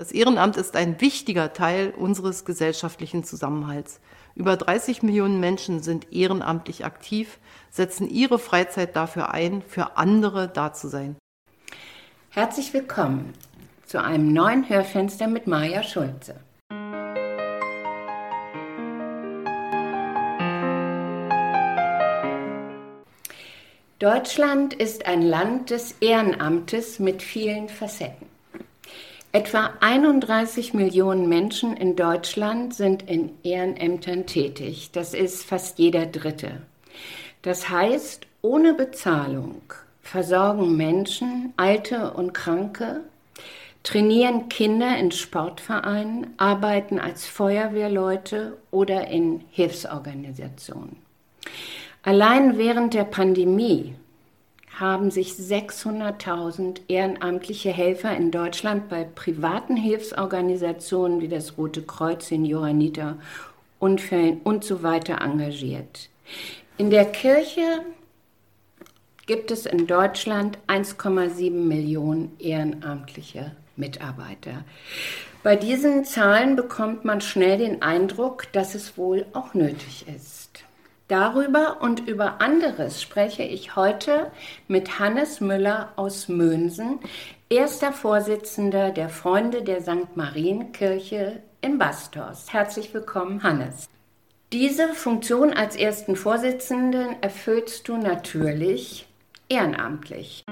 Das Ehrenamt ist ein wichtiger Teil unseres gesellschaftlichen Zusammenhalts. Über 30 Millionen Menschen sind ehrenamtlich aktiv, setzen ihre Freizeit dafür ein, für andere da zu sein. Herzlich willkommen zu einem neuen Hörfenster mit Maja Schulze. Deutschland ist ein Land des Ehrenamtes mit vielen Facetten. Etwa 31 Millionen Menschen in Deutschland sind in Ehrenämtern tätig. Das ist fast jeder Dritte. Das heißt, ohne Bezahlung versorgen Menschen, Alte und Kranke, trainieren Kinder in Sportvereinen, arbeiten als Feuerwehrleute oder in Hilfsorganisationen. Allein während der Pandemie haben sich 600.000 ehrenamtliche Helfer in Deutschland bei privaten Hilfsorganisationen wie das Rote Kreuz, den Johanniter, Unfällen und so weiter engagiert. In der Kirche gibt es in Deutschland 1,7 Millionen ehrenamtliche Mitarbeiter. Bei diesen Zahlen bekommt man schnell den Eindruck, dass es wohl auch nötig ist. Darüber und über anderes spreche ich heute mit Hannes Müller aus Mönsen, erster Vorsitzender der Freunde der St. Marienkirche in Bastos. Herzlich willkommen, Hannes. Diese Funktion als ersten Vorsitzenden erfüllst du natürlich ehrenamtlich.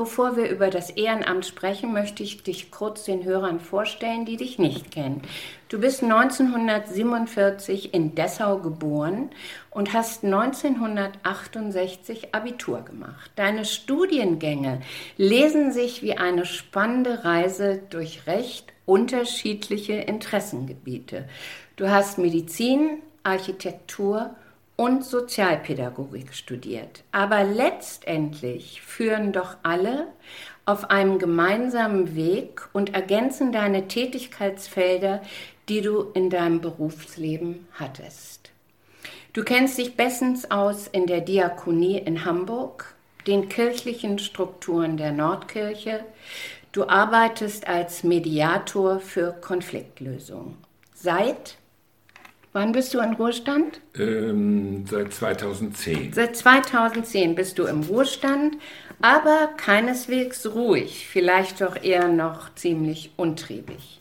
Bevor wir über das Ehrenamt sprechen, möchte ich dich kurz den Hörern vorstellen, die dich nicht kennen. Du bist 1947 in Dessau geboren und hast 1968 Abitur gemacht. Deine Studiengänge lesen sich wie eine spannende Reise durch recht unterschiedliche Interessengebiete. Du hast Medizin, Architektur und Sozialpädagogik studiert. Aber letztendlich führen doch alle auf einem gemeinsamen Weg und ergänzen deine Tätigkeitsfelder, die du in deinem Berufsleben hattest. Du kennst dich bestens aus in der Diakonie in Hamburg, den kirchlichen Strukturen der Nordkirche. Du arbeitest als Mediator für Konfliktlösung. Seit Wann bist du in Ruhestand? Ähm, seit 2010. Seit 2010 bist du im Ruhestand, aber keineswegs ruhig, vielleicht doch eher noch ziemlich untriebig.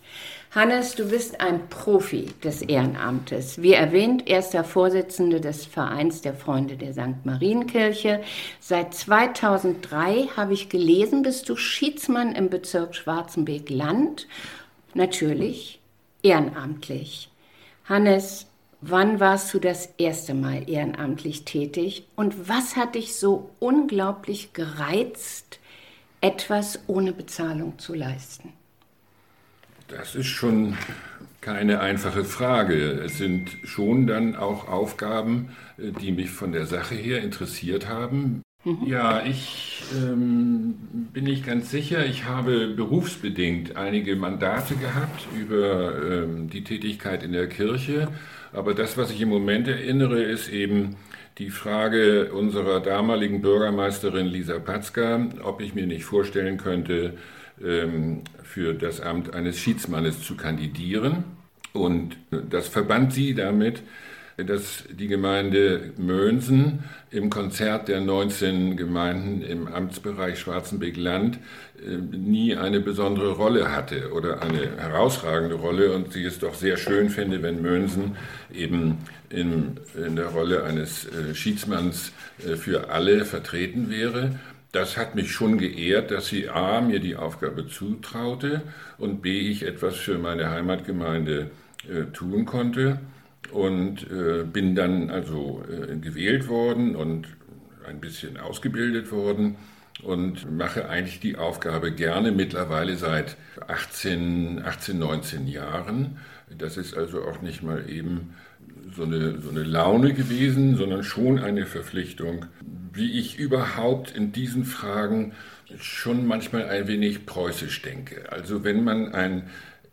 Hannes, du bist ein Profi des Ehrenamtes. Wie erwähnt, erster Vorsitzende des Vereins der Freunde der St. Marienkirche. Seit 2003 habe ich gelesen, bist du Schiedsmann im Bezirk Schwarzenberg-Land. Natürlich ehrenamtlich. Hannes, wann warst du das erste Mal ehrenamtlich tätig und was hat dich so unglaublich gereizt, etwas ohne Bezahlung zu leisten? Das ist schon keine einfache Frage. Es sind schon dann auch Aufgaben, äh, die mich von der Sache her interessiert haben. Mhm. Ja, ich ähm, bin nicht ganz sicher. Ich habe berufsbedingt einige Mandate gehabt über ähm, die Tätigkeit in der Kirche. Aber das, was ich im Moment erinnere, ist eben die Frage unserer damaligen Bürgermeisterin Lisa Patzka, ob ich mir nicht vorstellen könnte, ähm, für das Amt eines Schiedsmannes zu kandidieren. Und das verband sie damit, dass die Gemeinde Mönsen im Konzert der 19 Gemeinden im Amtsbereich Schwarzenberg-Land äh, nie eine besondere Rolle hatte oder eine herausragende Rolle und sie es doch sehr schön finde, wenn Mönsen eben in, in der Rolle eines äh, Schiedsmanns äh, für alle vertreten wäre. Das hat mich schon geehrt, dass sie A mir die Aufgabe zutraute und B ich etwas für meine Heimatgemeinde tun konnte und äh, bin dann also äh, gewählt worden und ein bisschen ausgebildet worden und mache eigentlich die Aufgabe gerne mittlerweile seit 18, 18 19 Jahren. Das ist also auch nicht mal eben so eine, so eine Laune gewesen, sondern schon eine Verpflichtung, wie ich überhaupt in diesen Fragen schon manchmal ein wenig preußisch denke. Also wenn man ein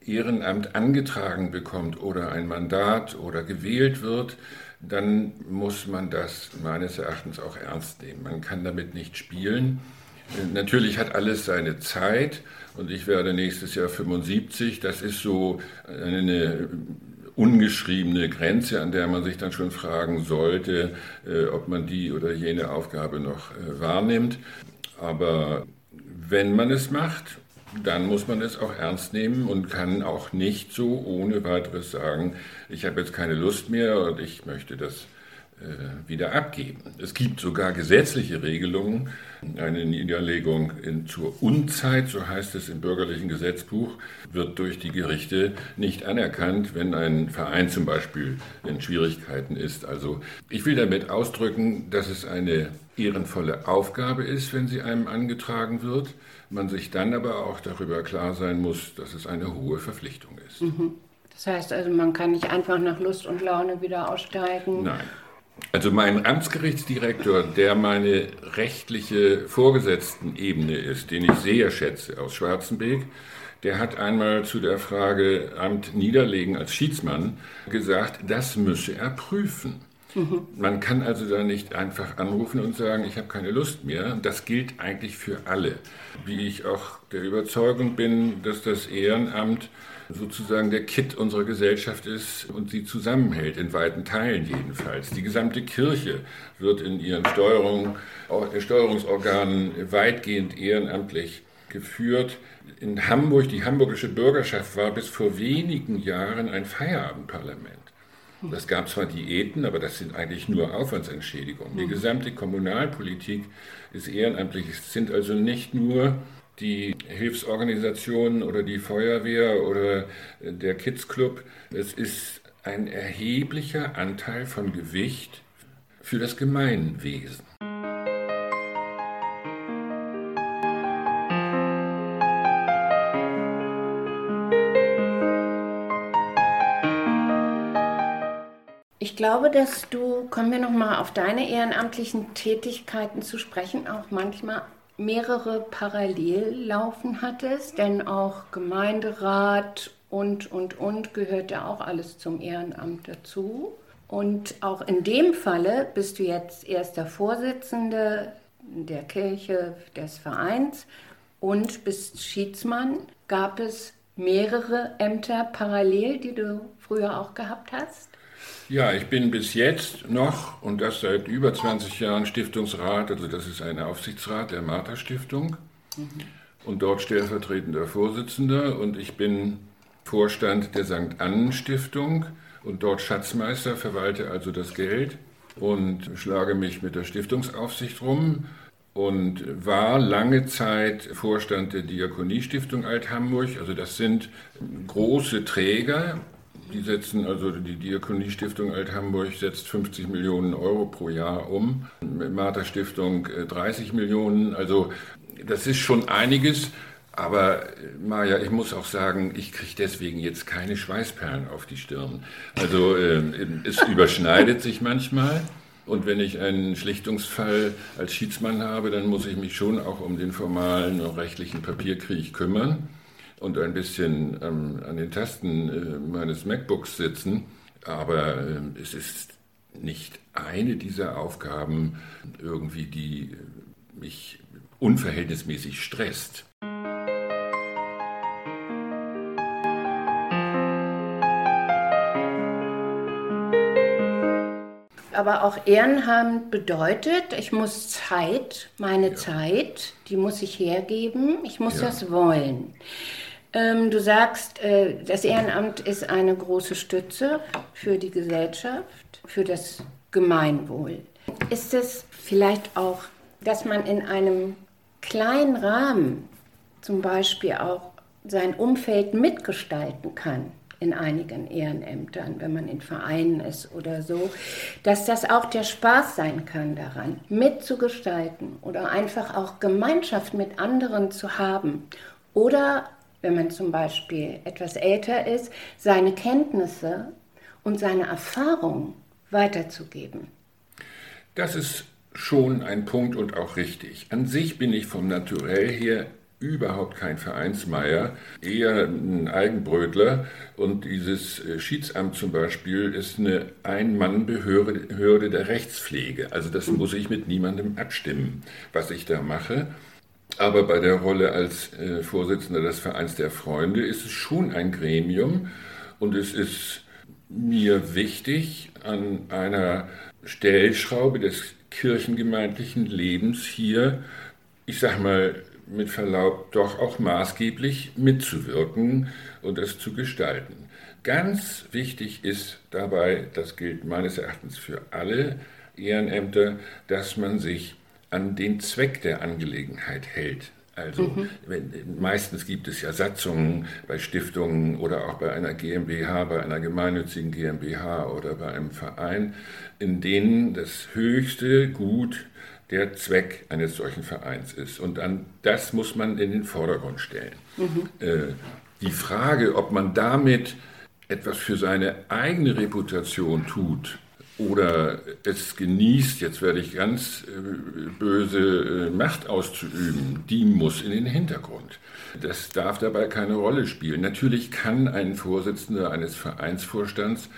Ehrenamt angetragen bekommt oder ein Mandat oder gewählt wird, dann muss man das meines Erachtens auch ernst nehmen. Man kann damit nicht spielen. Natürlich hat alles seine Zeit und ich werde nächstes Jahr 75. Das ist so eine ungeschriebene Grenze, an der man sich dann schon fragen sollte, äh, ob man die oder jene Aufgabe noch äh, wahrnimmt. Aber wenn man es macht, dann muss man es auch ernst nehmen und kann auch nicht so ohne weiteres sagen, ich habe jetzt keine Lust mehr und ich möchte das äh, wieder abgeben. Es gibt sogar gesetzliche Regelungen, eine Niederlegung in, zur Unzeit, so heißt es im bürgerlichen Gesetzbuch, wird durch die Gerichte nicht anerkannt, wenn ein Verein zum Beispiel in Schwierigkeiten ist. Also ich will damit ausdrücken, dass es eine ehrenvolle Aufgabe ist, wenn sie einem angetragen wird, man sich dann aber auch darüber klar sein muss, dass es eine hohe Verpflichtung ist. Mhm. Das heißt also, man kann nicht einfach nach Lust und Laune wieder aussteigen. Nein. Also mein Amtsgerichtsdirektor, der meine rechtliche Vorgesetztenebene ist, den ich sehr schätze aus Schwarzenbeek, der hat einmal zu der Frage Amt niederlegen als Schiedsmann gesagt, das müsse er prüfen. Man kann also da nicht einfach anrufen und sagen, ich habe keine Lust mehr. Das gilt eigentlich für alle. Wie ich auch der Überzeugung bin, dass das Ehrenamt sozusagen der Kit unserer Gesellschaft ist und sie zusammenhält, in weiten Teilen jedenfalls. Die gesamte Kirche wird in ihren Steuerung, Steuerungsorganen weitgehend ehrenamtlich geführt. In Hamburg, die hamburgische Bürgerschaft war bis vor wenigen Jahren ein Feierabendparlament. Das gab zwar Diäten, aber das sind eigentlich nur Aufwandsentschädigungen. Die gesamte Kommunalpolitik ist ehrenamtlich. Es sind also nicht nur die Hilfsorganisationen oder die Feuerwehr oder der Kids Club. Es ist ein erheblicher Anteil von Gewicht für das Gemeinwesen. Ich glaube, dass du, kommen wir nochmal auf deine ehrenamtlichen Tätigkeiten zu sprechen, auch manchmal mehrere parallel laufen hattest, denn auch Gemeinderat und, und, und gehört ja auch alles zum Ehrenamt dazu. Und auch in dem Falle bist du jetzt erster Vorsitzende der Kirche des Vereins und bist Schiedsmann. Gab es mehrere Ämter parallel, die du früher auch gehabt hast? Ja, ich bin bis jetzt noch, und das seit über 20 Jahren, Stiftungsrat, also das ist ein Aufsichtsrat der Martha Stiftung mhm. und dort stellvertretender Vorsitzender und ich bin Vorstand der St. Annen Stiftung und dort Schatzmeister, verwalte also das Geld und schlage mich mit der Stiftungsaufsicht rum und war lange Zeit Vorstand der Diakoniestiftung Alt-Hamburg. Also das sind große Träger, die setzen, also die Diakoniestiftung Alt-Hamburg setzt 50 Millionen Euro pro Jahr um, Martha Stiftung 30 äh, Millionen. Also das ist schon einiges. Aber Maja, ich muss auch sagen, ich kriege deswegen jetzt keine Schweißperlen auf die Stirn. Also äh, es überschneidet sich manchmal. Und wenn ich einen Schlichtungsfall als Schiedsmann habe, dann muss ich mich schon auch um den formalen und rechtlichen Papierkrieg kümmern und ein bisschen ähm, an den Tasten äh, meines MacBooks sitzen. Aber äh, es ist nicht eine dieser Aufgaben irgendwie, die äh, mich unverhältnismäßig stresst. aber auch Ehrenamt bedeutet, ich muss Zeit, meine ja. Zeit, die muss ich hergeben, ich muss ja. das wollen. Ähm, du sagst, äh, das Ehrenamt ist eine große Stütze für die Gesellschaft, für das Gemeinwohl. Ist es vielleicht auch, dass man in einem kleinen Rahmen zum Beispiel auch sein Umfeld mitgestalten kann? in einigen Ehrenämtern, wenn man in Vereinen ist oder so, dass das auch der Spaß sein kann daran, mitzugestalten oder einfach auch Gemeinschaft mit anderen zu haben oder wenn man zum Beispiel etwas älter ist, seine Kenntnisse und seine Erfahrungen weiterzugeben. Das ist schon ein Punkt und auch richtig. An sich bin ich vom Naturell her überhaupt kein Vereinsmeier, eher ein Eigenbrötler. Und dieses äh, Schiedsamt zum Beispiel ist eine Ein-Mann-Behörde der Rechtspflege. Also das muss ich mit niemandem abstimmen, was ich da mache. Aber bei der Rolle als äh, Vorsitzender des Vereins der Freunde ist es schon ein Gremium und es ist mir wichtig, an einer Stellschraube des kirchengemeindlichen Lebens hier, ich sag mal mit Verlaub, doch auch maßgeblich mitzuwirken und es zu gestalten. Ganz wichtig ist dabei, das gilt meines Erachtens für alle Ehrenämter, dass man sich an den Zweck der Angelegenheit hält. Also mhm. wenn, meistens gibt es ja Satzungen bei Stiftungen oder auch bei einer GmbH, bei einer gemeinnützigen GmbH oder bei einem Verein, in denen das höchste Gut der Zweck eines solchen Vereins ist. Und an das muss man in den Vordergrund stellen. Mhm. Äh, die Frage, ob man damit etwas für seine eigene Reputation tut, oder es genießt, jetzt werde ich ganz äh, böse, äh, Macht auszuüben, die muss in den Hintergrund. Das darf dabei keine Rolle spielen. Natürlich kann ein Vorsitzender eines Vereinsvorstands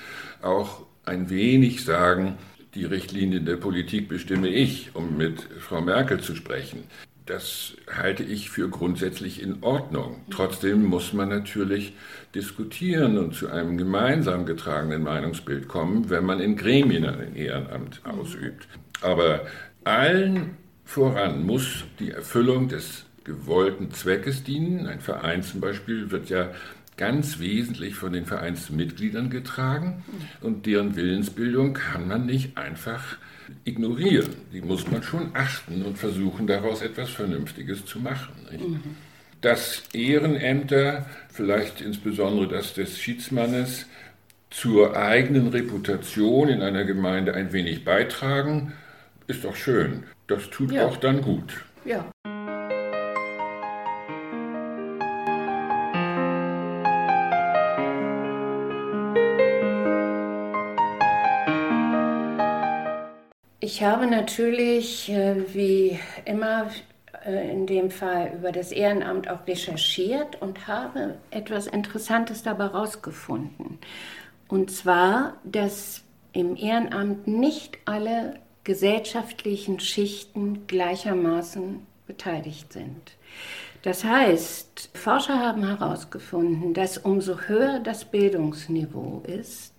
auch ein wenig sagen, die Richtlinien der Politik bestimme ich, um mit Frau Merkel zu sprechen. Das halte ich für grundsätzlich in Ordnung. Trotzdem muss man natürlich diskutieren und zu einem gemeinsam getragenen Meinungsbild kommen, wenn man in Gremien ein Ehrenamt ausübt. Aber allen voran muss die Erfüllung des gewollten Zweckes dienen. Ein Verein zum Beispiel wird ja ganz wesentlich von den Vereinsmitgliedern getragen und deren Willensbildung kann man nicht einfach ignorieren. Die muss man schon achten und versuchen, daraus etwas Vernünftiges zu machen. Mhm. Dass Ehrenämter, vielleicht insbesondere das des Schiedsmannes, zur eigenen Reputation in einer Gemeinde ein wenig beitragen, ist doch schön. Das tut ja. auch dann gut. Ja. Ich habe natürlich, äh, wie immer äh, in dem Fall, über das Ehrenamt auch recherchiert und habe etwas Interessantes dabei herausgefunden. Und zwar, dass im Ehrenamt nicht alle gesellschaftlichen Schichten gleichermaßen beteiligt sind. Das heißt, Forscher haben herausgefunden, dass umso höher das Bildungsniveau ist,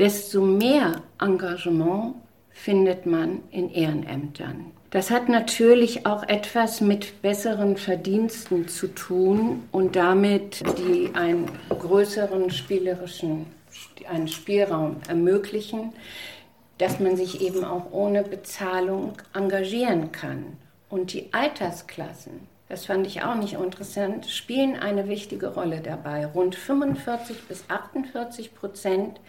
desto mehr Engagement findet man in Ehrenämtern. Das hat natürlich auch etwas mit besseren Verdiensten zu tun und damit die einen größeren spielerischen einen Spielraum ermöglichen, dass man sich eben auch ohne Bezahlung engagieren kann. Und die Altersklassen, das fand ich auch nicht interessant, spielen eine wichtige Rolle dabei. Rund 45 bis 48 Prozent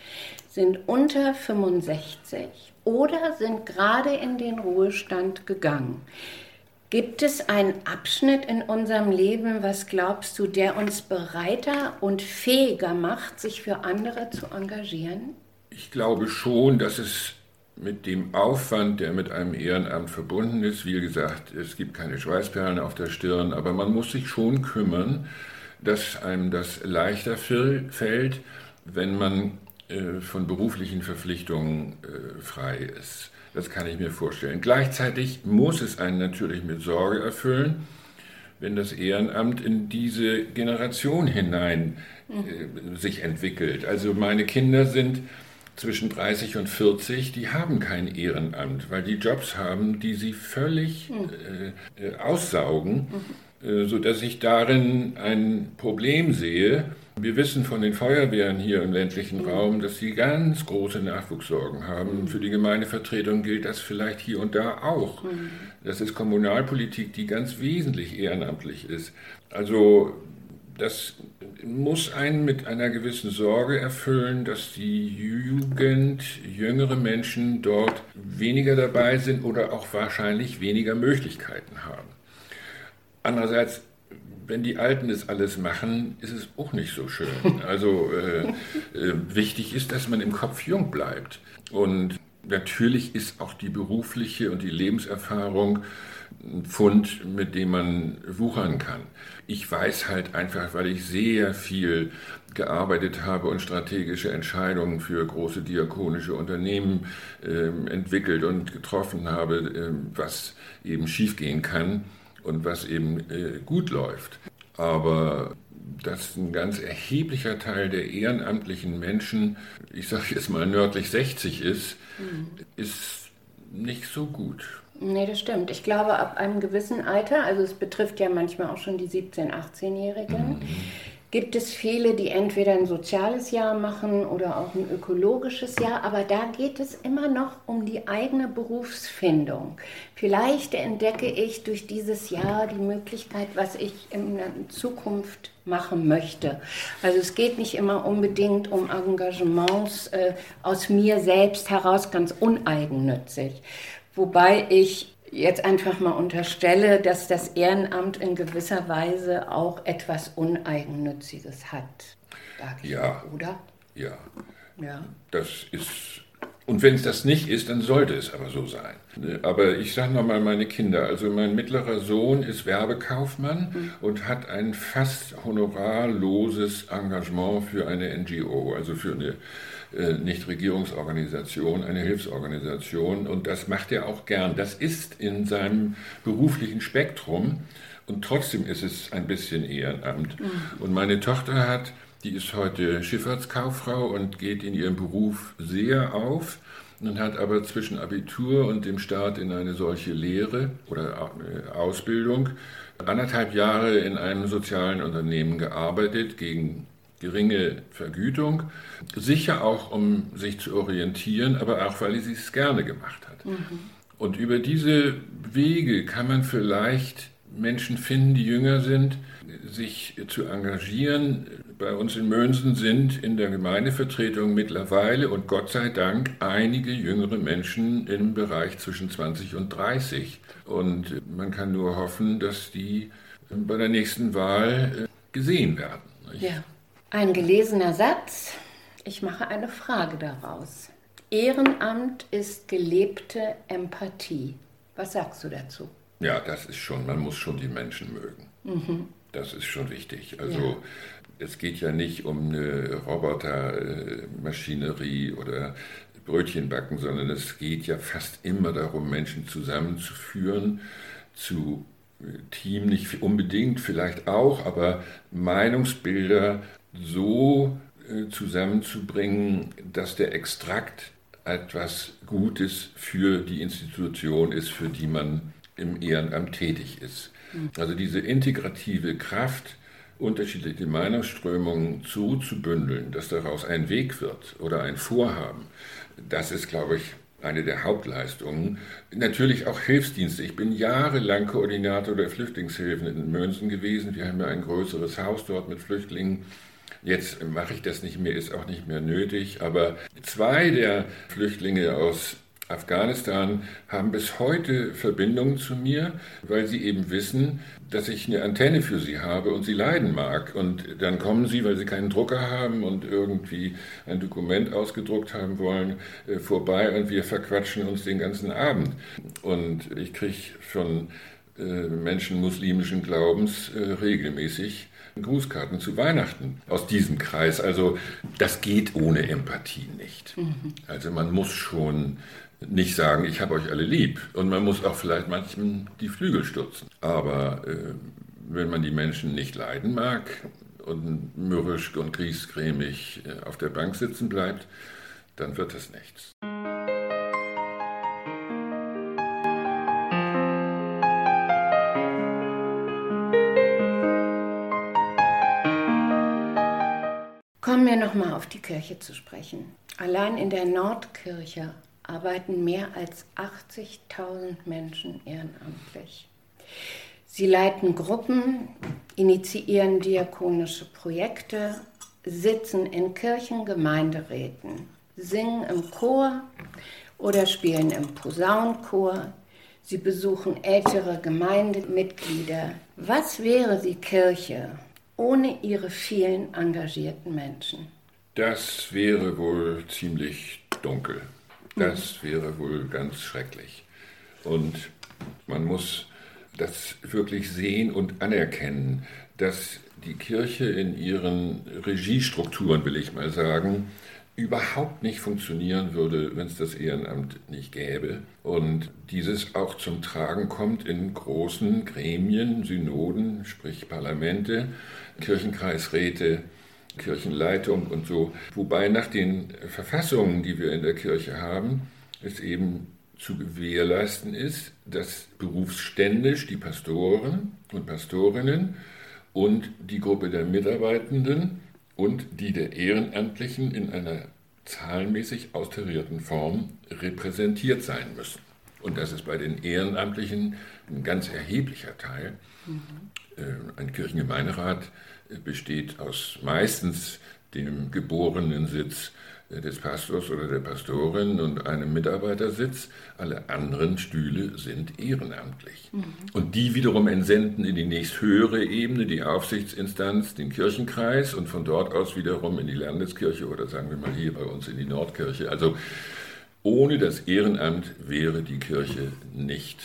sind unter 65 oder sind gerade in den Ruhestand gegangen. Gibt es einen Abschnitt in unserem Leben, was glaubst du, der uns bereiter und fähiger macht, sich für andere zu engagieren? Ich glaube schon, dass es mit dem Aufwand, der mit einem Ehrenamt verbunden ist, wie gesagt, es gibt keine Schweißperlen auf der Stirn, aber man muss sich schon kümmern, dass einem das leichter fällt, wenn man äh, von beruflichen Verpflichtungen äh, frei ist. Das kann ich mir vorstellen. Gleichzeitig muss es einen natürlich mit Sorge erfüllen, wenn das Ehrenamt in diese Generation hinein äh, sich entwickelt. Also meine Kinder sind zwischen 30 und 40, die haben kein Ehrenamt, weil die Jobs haben, die sie völlig hm. äh, äh, aussaugen, äh, sodass ich darin ein Problem sehe, wir wissen von den Feuerwehren hier im ländlichen mhm. Raum, dass sie ganz große Nachwuchssorgen haben. Mhm. Für die Gemeindevertretung gilt das vielleicht hier und da auch. Das ist Kommunalpolitik, die ganz wesentlich ehrenamtlich ist. Also das muss einen mit einer gewissen Sorge erfüllen, dass die Jugend, jüngere Menschen dort weniger dabei sind oder auch wahrscheinlich weniger Möglichkeiten haben. Andererseits wenn die Alten das alles machen, ist es auch nicht so schön. Also äh, äh, wichtig ist, dass man im Kopf jung bleibt. Und natürlich ist auch die berufliche und die Lebenserfahrung ein Pfund, mit dem man wuchern kann. Ich weiß halt einfach, weil ich sehr viel gearbeitet habe und strategische Entscheidungen für große diakonische Unternehmen äh, entwickelt und getroffen habe, äh, was eben schiefgehen kann und was eben äh, gut läuft. Aber dass ein ganz erheblicher Teil der ehrenamtlichen Menschen, ich sage jetzt mal nördlich 60 ist, mhm. ist nicht so gut. Nee, das stimmt. Ich glaube, ab einem gewissen Alter, also es betrifft ja manchmal auch schon die 17-, 18-Jährigen, mhm gibt es viele, die entweder ein soziales Jahr machen oder auch ein ökologisches Jahr, aber da geht es immer noch um die eigene Berufsfindung. Vielleicht entdecke ich durch dieses Jahr die Möglichkeit, was ich in der Zukunft machen möchte. Also es geht nicht immer unbedingt um Engagements äh, aus mir selbst heraus ganz uneigennützig. Wobei ich jetzt einfach mal unterstelle, dass das Ehrenamt in gewisser Weise auch etwas Uneigennütziges hat. Ja. Oder? Ja. Ja. Das ist. Und wenn es das nicht ist, dann sollte es aber so sein. Aber ich sage nochmal meine Kinder. Also mein mittlerer Sohn ist Werbekaufmann mhm. und hat ein fast honorarloses Engagement für eine NGO, also für eine Nichtregierungsorganisation, eine Hilfsorganisation. Und das macht er auch gern. Das ist in seinem beruflichen Spektrum. Und trotzdem ist es ein bisschen Ehrenamt. Mhm. Und meine Tochter hat, die ist heute Schifffahrtskauffrau und geht in ihrem Beruf sehr auf und hat aber zwischen Abitur und dem Start in eine solche Lehre oder äh, Ausbildung anderthalb Jahre in einem sozialen Unternehmen gearbeitet gegen geringe Vergütung, sicher auch um sich zu orientieren, aber auch weil sie es gerne gemacht hat. Mhm. Und über diese Wege kann man vielleicht Menschen finden, die jünger sind, sich zu engagieren. Bei uns in Mönsen sind in der Gemeindevertretung mittlerweile und Gott sei Dank einige jüngere Menschen im Bereich zwischen 20 und 30. Und man kann nur hoffen, dass die bei der nächsten Wahl äh, gesehen werden. Ja. Ein gelesener Satz. Ich mache eine Frage daraus. Ehrenamt ist gelebte Empathie. Was sagst du dazu? Ja, das ist schon, man muss schon die Menschen mögen. Mhm. Das ist schon wichtig. Also ja. es geht ja nicht um eine Robotermaschinerie oder Brötchen backen, sondern es geht ja fast immer darum, Menschen zusammenzuführen, zu Team nicht unbedingt, vielleicht auch, aber Meinungsbilder so äh, zusammenzubringen, dass der Extrakt etwas Gutes für die Institution ist, für die man im Ehrenamt tätig ist. Hm. Also diese integrative Kraft, unterschiedliche Meinungsströmungen so zu bündeln, dass daraus ein Weg wird oder ein Vorhaben, das ist, glaube ich, eine der Hauptleistungen. Natürlich auch Hilfsdienste. Ich bin jahrelang Koordinator der Flüchtlingshilfen in Mönsen gewesen. Wir haben ja ein größeres Haus dort mit Flüchtlingen Jetzt mache ich das nicht mehr, ist auch nicht mehr nötig. Aber zwei der Flüchtlinge aus Afghanistan haben bis heute Verbindungen zu mir, weil sie eben wissen, dass ich eine Antenne für sie habe und sie leiden mag. Und dann kommen sie, weil sie keinen Drucker haben und irgendwie ein Dokument ausgedruckt haben wollen, äh, vorbei und wir verquatschen uns den ganzen Abend. Und ich kriege von äh, Menschen muslimischen Glaubens äh, regelmäßig Grußkarten zu Weihnachten aus diesem Kreis. Also das geht ohne Empathie nicht. Mhm. Also man muss schon nicht sagen, ich habe euch alle lieb. Und man muss auch vielleicht manchmal die Flügel stürzen. Aber äh, wenn man die Menschen nicht leiden mag und mürrisch und griesgrämig äh, auf der Bank sitzen bleibt, dann wird es nichts. Wir nochmal auf die Kirche zu sprechen. Allein in der Nordkirche arbeiten mehr als 80.000 Menschen ehrenamtlich. Sie leiten Gruppen, initiieren diakonische Projekte, sitzen in Kirchengemeinderäten, singen im Chor oder spielen im Posaunenchor. Sie besuchen ältere Gemeindemitglieder. Was wäre die Kirche ohne ihre vielen engagierten Menschen? Das wäre wohl ziemlich dunkel. Das wäre wohl ganz schrecklich. Und man muss das wirklich sehen und anerkennen, dass die Kirche in ihren Regiestrukturen, will ich mal sagen, überhaupt nicht funktionieren würde, wenn es das Ehrenamt nicht gäbe. Und dieses auch zum Tragen kommt in großen Gremien, Synoden, sprich Parlamente, Kirchenkreisräte, Kirchenleitung und so. Wobei nach den Verfassungen, die wir in der Kirche haben, es eben zu gewährleisten ist, dass berufsständisch die Pastoren und Pastorinnen und die Gruppe der Mitarbeitenden und die der Ehrenamtlichen in einer zahlenmäßig austarierten Form repräsentiert sein müssen. Und das ist bei den Ehrenamtlichen ein ganz erheblicher Teil. Mhm. Ein Kirchengemeinderat besteht aus meistens dem geborenen Sitz des Pastors oder der Pastorin und einem Mitarbeitersitz. Alle anderen Stühle sind ehrenamtlich. Mhm. Und die wiederum entsenden in die nächsthöhere Ebene, die Aufsichtsinstanz, den Kirchenkreis und von dort aus wiederum in die Landeskirche oder sagen wir mal hier bei uns in die Nordkirche. Also ohne das Ehrenamt wäre die Kirche nicht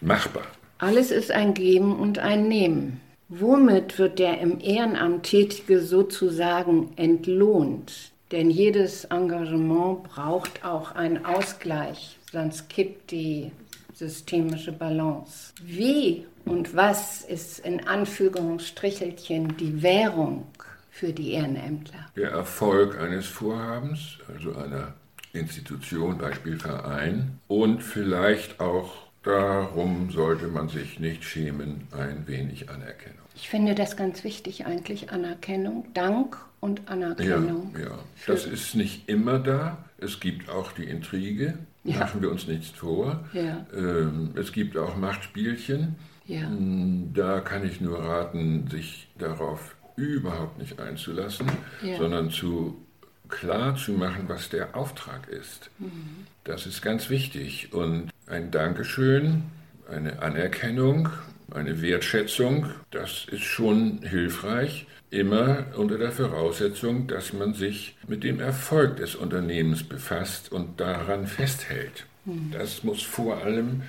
machbar. Alles ist ein Geben und ein Nehmen. Womit wird der im Ehrenamt Tätige sozusagen entlohnt? Denn jedes Engagement braucht auch einen Ausgleich, sonst kippt die systemische Balance. Wie und was ist in Anführungsstrichelchen die Währung für die Ehrenämtler? Der Erfolg eines Vorhabens, also einer Institution, Beispiel Verein, und vielleicht auch darum sollte man sich nicht schämen, ein wenig Anerkennung. Ich finde das ganz wichtig eigentlich, Anerkennung, Dank und Anerkennung. Ja, ja. das ist nicht immer da. Es gibt auch die Intrige, ja. machen wir uns nichts vor. Ja. Ähm, es gibt auch Machtspielchen. Ja. Hm, da kann ich nur raten, sich darauf überhaupt nicht einzulassen, ja. sondern zu klar zu machen, was der Auftrag ist. Mhm. Das ist ganz wichtig. Und ein Dankeschön, eine Anerkennung, eine Wertschätzung, das ist schon hilfreich, immer unter der Voraussetzung, dass man sich mit dem Erfolg des Unternehmens befasst und daran festhält. Mhm. Das muss vor allem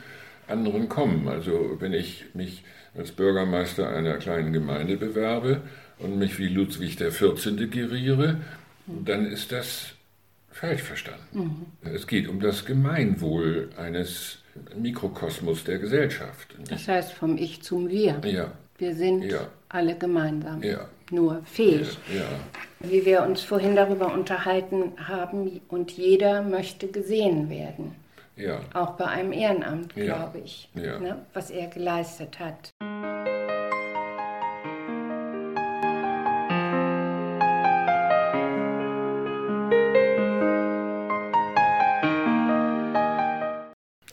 anderen kommen. Also wenn ich mich als Bürgermeister einer kleinen Gemeinde bewerbe und mich wie Ludwig XIV. geriere, mhm. dann ist das falsch verstanden. Mhm. Es geht um das Gemeinwohl eines Mikrokosmos der Gesellschaft. Das heißt vom Ich zum Wir. Ja. Wir sind ja. alle gemeinsam. Ja. Nur fähig. Ja. Wie wir uns vorhin darüber unterhalten haben, und jeder möchte gesehen werden. Ja. Auch bei einem Ehrenamt, glaube ich, ne, was er geleistet hat.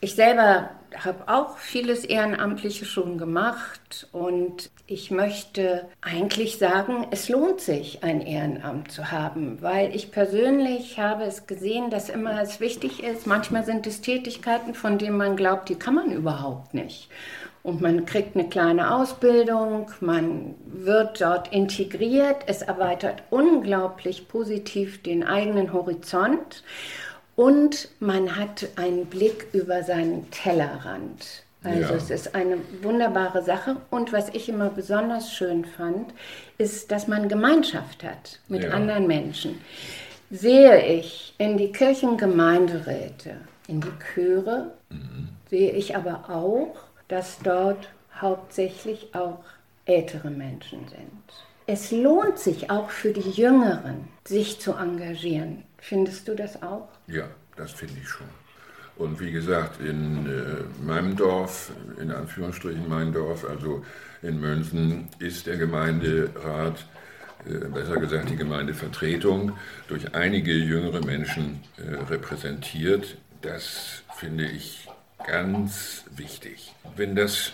Ich selber habe auch vieles Ehrenamtliche schon gemacht und ich möchte eigentlich sagen, es lohnt sich, ein Ehrenamt zu haben, weil ich persönlich habe es gesehen, dass immer es wichtig ist. Manchmal sind es Tätigkeiten, von denen man glaubt, die kann man überhaupt nicht. Und man kriegt eine kleine Ausbildung, man wird dort integriert, es erweitert unglaublich positiv den eigenen Horizont. Und man hat einen Blick über seinen Tellerrand. Also ja. es ist eine wunderbare Sache. Und was ich immer besonders schön fand, ist, dass man Gemeinschaft hat mit ja. anderen Menschen. Sehe ich in die Kirchengemeinderäte, in die Chöre, mhm. sehe ich aber auch, dass dort hauptsächlich auch ältere Menschen sind. Es lohnt sich auch für die Jüngeren, sich zu engagieren. Findest du das auch? Ja, das finde ich schon. Und wie gesagt, in äh, meinem Dorf, in Anführungsstrichen mein Dorf, also in Mönsen, ist der Gemeinderat, äh, besser gesagt die Gemeindevertretung, durch einige jüngere Menschen äh, repräsentiert. Das finde ich ganz wichtig. Wenn das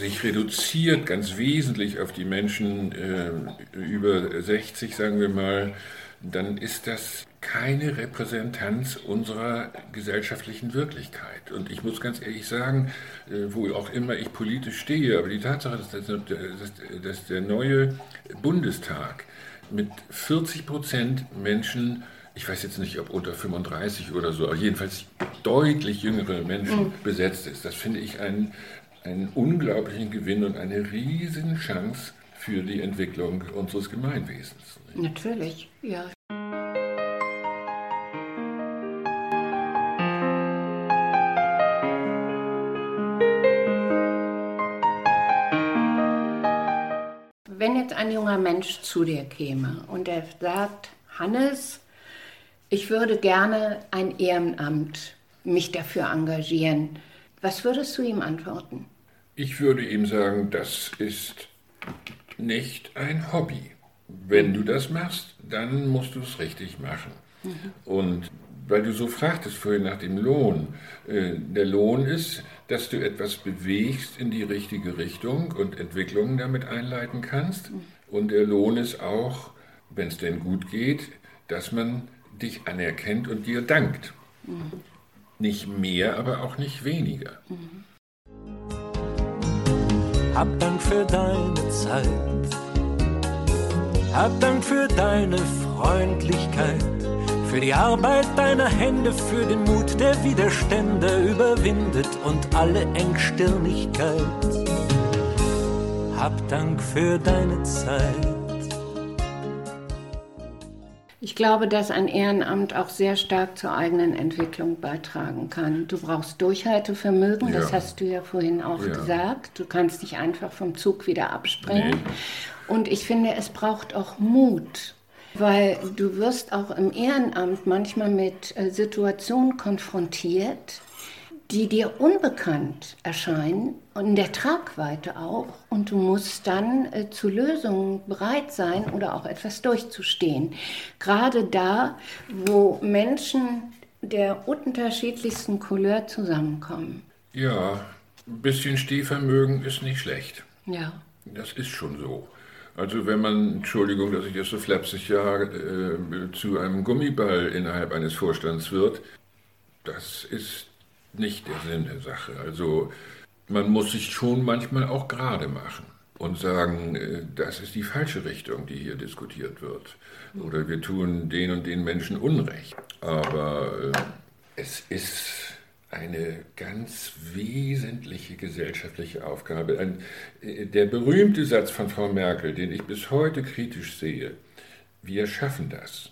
sich reduziert ganz wesentlich auf die Menschen äh, über 60, sagen wir mal, dann ist das keine Repräsentanz unserer gesellschaftlichen Wirklichkeit. Und ich muss ganz ehrlich sagen, äh, wo auch immer ich politisch stehe, aber die Tatsache, dass, das, dass der neue Bundestag mit 40 Prozent Menschen, ich weiß jetzt nicht, ob unter 35 oder so, aber jedenfalls deutlich jüngere Menschen mhm. besetzt ist, das finde ich ein, einen unglaublichen Gewinn und eine riesen Chance für die Entwicklung unseres Gemeinwesens. Natürlich, ja. Wenn jetzt ein junger Mensch zu dir käme und er sagt, Hannes, ich würde gerne ein Ehrenamt mich dafür engagieren. Was würdest du ihm antworten? Ich würde ihm sagen, das ist nicht ein Hobby. Wenn du das machst, dann musst du es richtig machen. Mhm. Und weil du so fragtest vorhin nach dem Lohn, äh, der Lohn ist, dass du etwas bewegst in die richtige Richtung und Entwicklungen damit einleiten kannst. Mhm. Und der Lohn ist auch, wenn es denn gut geht, dass man dich anerkennt und dir dankt. Mhm. Nicht mehr, aber auch nicht weniger. Mhm. Hab Dank für deine Zeit. Hab Dank für deine Freundlichkeit. Für die Arbeit deiner Hände, für den Mut, der Widerstände überwindet und alle Engstirnigkeit. Hab Dank für deine Zeit. Ich glaube, dass ein Ehrenamt auch sehr stark zur eigenen Entwicklung beitragen kann. Du brauchst Durchhaltevermögen, ja. das hast du ja vorhin auch ja. gesagt. Du kannst nicht einfach vom Zug wieder abspringen. Nee. Und ich finde, es braucht auch Mut, weil du wirst auch im Ehrenamt manchmal mit äh, Situationen konfrontiert, die dir unbekannt erscheinen und in der Tragweite auch. Und du musst dann äh, zu Lösungen bereit sein oder auch etwas durchzustehen. Gerade da, wo Menschen der unterschiedlichsten Couleur zusammenkommen. Ja, ein bisschen Stehvermögen ist nicht schlecht. Ja. Das ist schon so. Also wenn man, Entschuldigung, dass ich jetzt so flapsig ja, äh, zu einem Gummiball innerhalb eines Vorstands wird, das ist nicht der Sinn der Sache. Also man muss sich schon manchmal auch gerade machen und sagen, äh, das ist die falsche Richtung, die hier diskutiert wird. Oder wir tun den und den Menschen Unrecht. Aber äh, es ist eine ganz wesentliche gesellschaftliche Aufgabe. Ein, äh, der berühmte Satz von Frau Merkel, den ich bis heute kritisch sehe, wir schaffen das,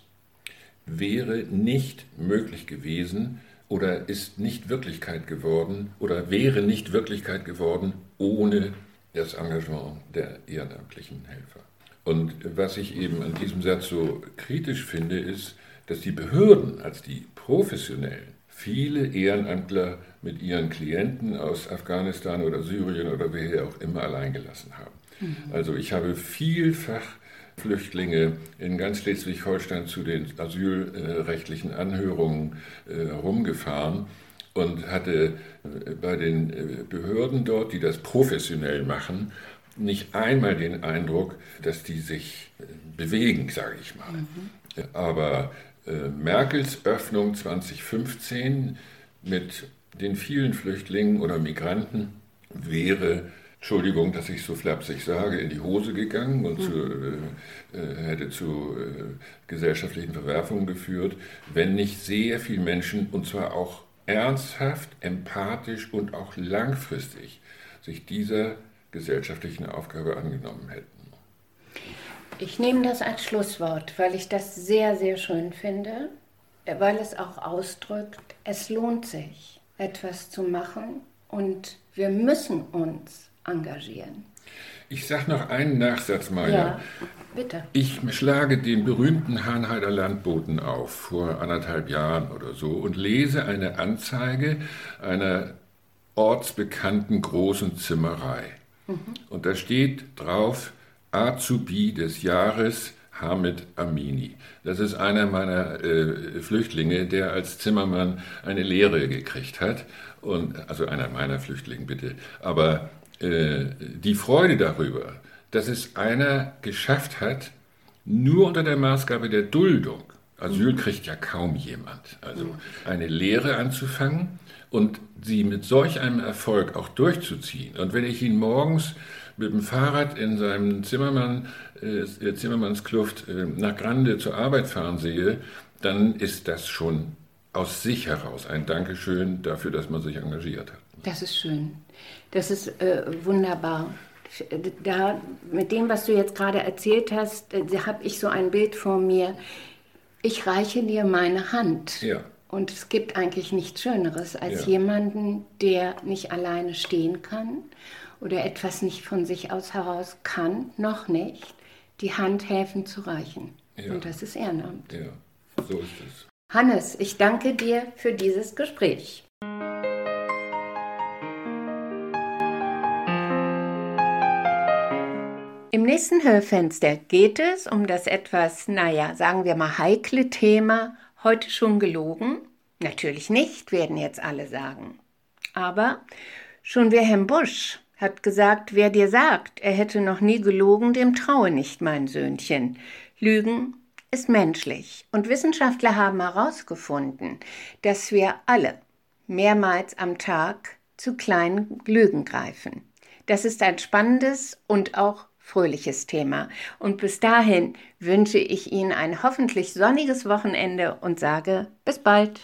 wäre nicht möglich gewesen, oder ist nicht Wirklichkeit geworden oder wäre nicht Wirklichkeit geworden ohne das Engagement der ehrenamtlichen Helfer. Und was ich eben an diesem Satz so kritisch finde, ist, dass die Behörden als die professionellen viele Ehrenamtler mit ihren Klienten aus Afghanistan oder Syrien oder woher auch immer allein gelassen haben. Mhm. Also ich habe vielfach Flüchtlinge in ganz Schleswig-Holstein zu den asylrechtlichen Anhörungen äh, rumgefahren und hatte äh, bei den äh, Behörden dort, die das professionell machen, nicht einmal den Eindruck, dass die sich bewegen, sage ich mal. Mhm. Aber äh, Merkels Öffnung 2015 mit den vielen Flüchtlingen oder Migranten wäre Entschuldigung, dass ich so flapsig sage, in die Hose gegangen und zu, äh, äh, hätte zu äh, gesellschaftlichen Verwerfungen geführt, wenn nicht sehr viele Menschen, und zwar auch ernsthaft, empathisch und auch langfristig, sich dieser gesellschaftlichen Aufgabe angenommen hätten. Ich nehme das als Schlusswort, weil ich das sehr, sehr schön finde, weil es auch ausdrückt, es lohnt sich, etwas zu machen und wir müssen uns engagieren. Ich sage noch einen Nachsatz, Maja. Ja, bitte. Ich schlage den berühmten Hahnheider Landboten auf, vor anderthalb Jahren oder so, und lese eine Anzeige einer ortsbekannten großen Zimmerei. Mhm. Und da steht drauf, Azubi des Jahres Hamid Amini. Das ist einer meiner äh, Flüchtlinge, der als Zimmermann eine Lehre gekriegt hat. Und, also einer meiner Flüchtlinge, bitte. Aber äh, die Freude darüber, dass es einer geschafft hat, nur unter der Maßgabe der Duldung, Asyl kriegt ja kaum jemand, also eine Lehre anzufangen und sie mit solch einem Erfolg auch durchzuziehen. Und wenn ich ihn morgens mit dem Fahrrad in seinem Zimmermann, äh, Zimmermannskluft äh, nach Grande zur Arbeit fahren sehe, dann ist das schon aus sich heraus ein Dankeschön dafür, dass man sich engagiert hat. Das ist schön. Das ist äh, wunderbar. Da, mit dem, was du jetzt gerade erzählt hast, äh, habe ich so ein Bild vor mir. Ich reiche dir meine Hand. Ja. Und es gibt eigentlich nichts Schöneres als Ja. jemanden, der nicht alleine stehen kann oder etwas nicht von sich aus heraus kann, noch nicht, die Hand helfen zu reichen. Ja. Und das ist Ehrenamt. Ja, so ist es. Hannes, ich danke dir für dieses Gespräch. Im nächsten Hörfenster geht es um das etwas, naja, sagen wir mal heikle Thema, heute schon gelogen? Natürlich nicht, werden jetzt alle sagen. Aber schon Wilhelm Busch hat gesagt, wer dir sagt, er hätte noch nie gelogen, dem traue nicht, mein Söhnchen. Lügen ist menschlich. Und Wissenschaftler haben herausgefunden, dass wir alle mehrmals am Tag zu kleinen Lügen greifen. Das ist ein spannendes und auch fröhliches Thema. Und bis dahin wünsche ich Ihnen ein hoffentlich sonniges Wochenende und sage bis bald.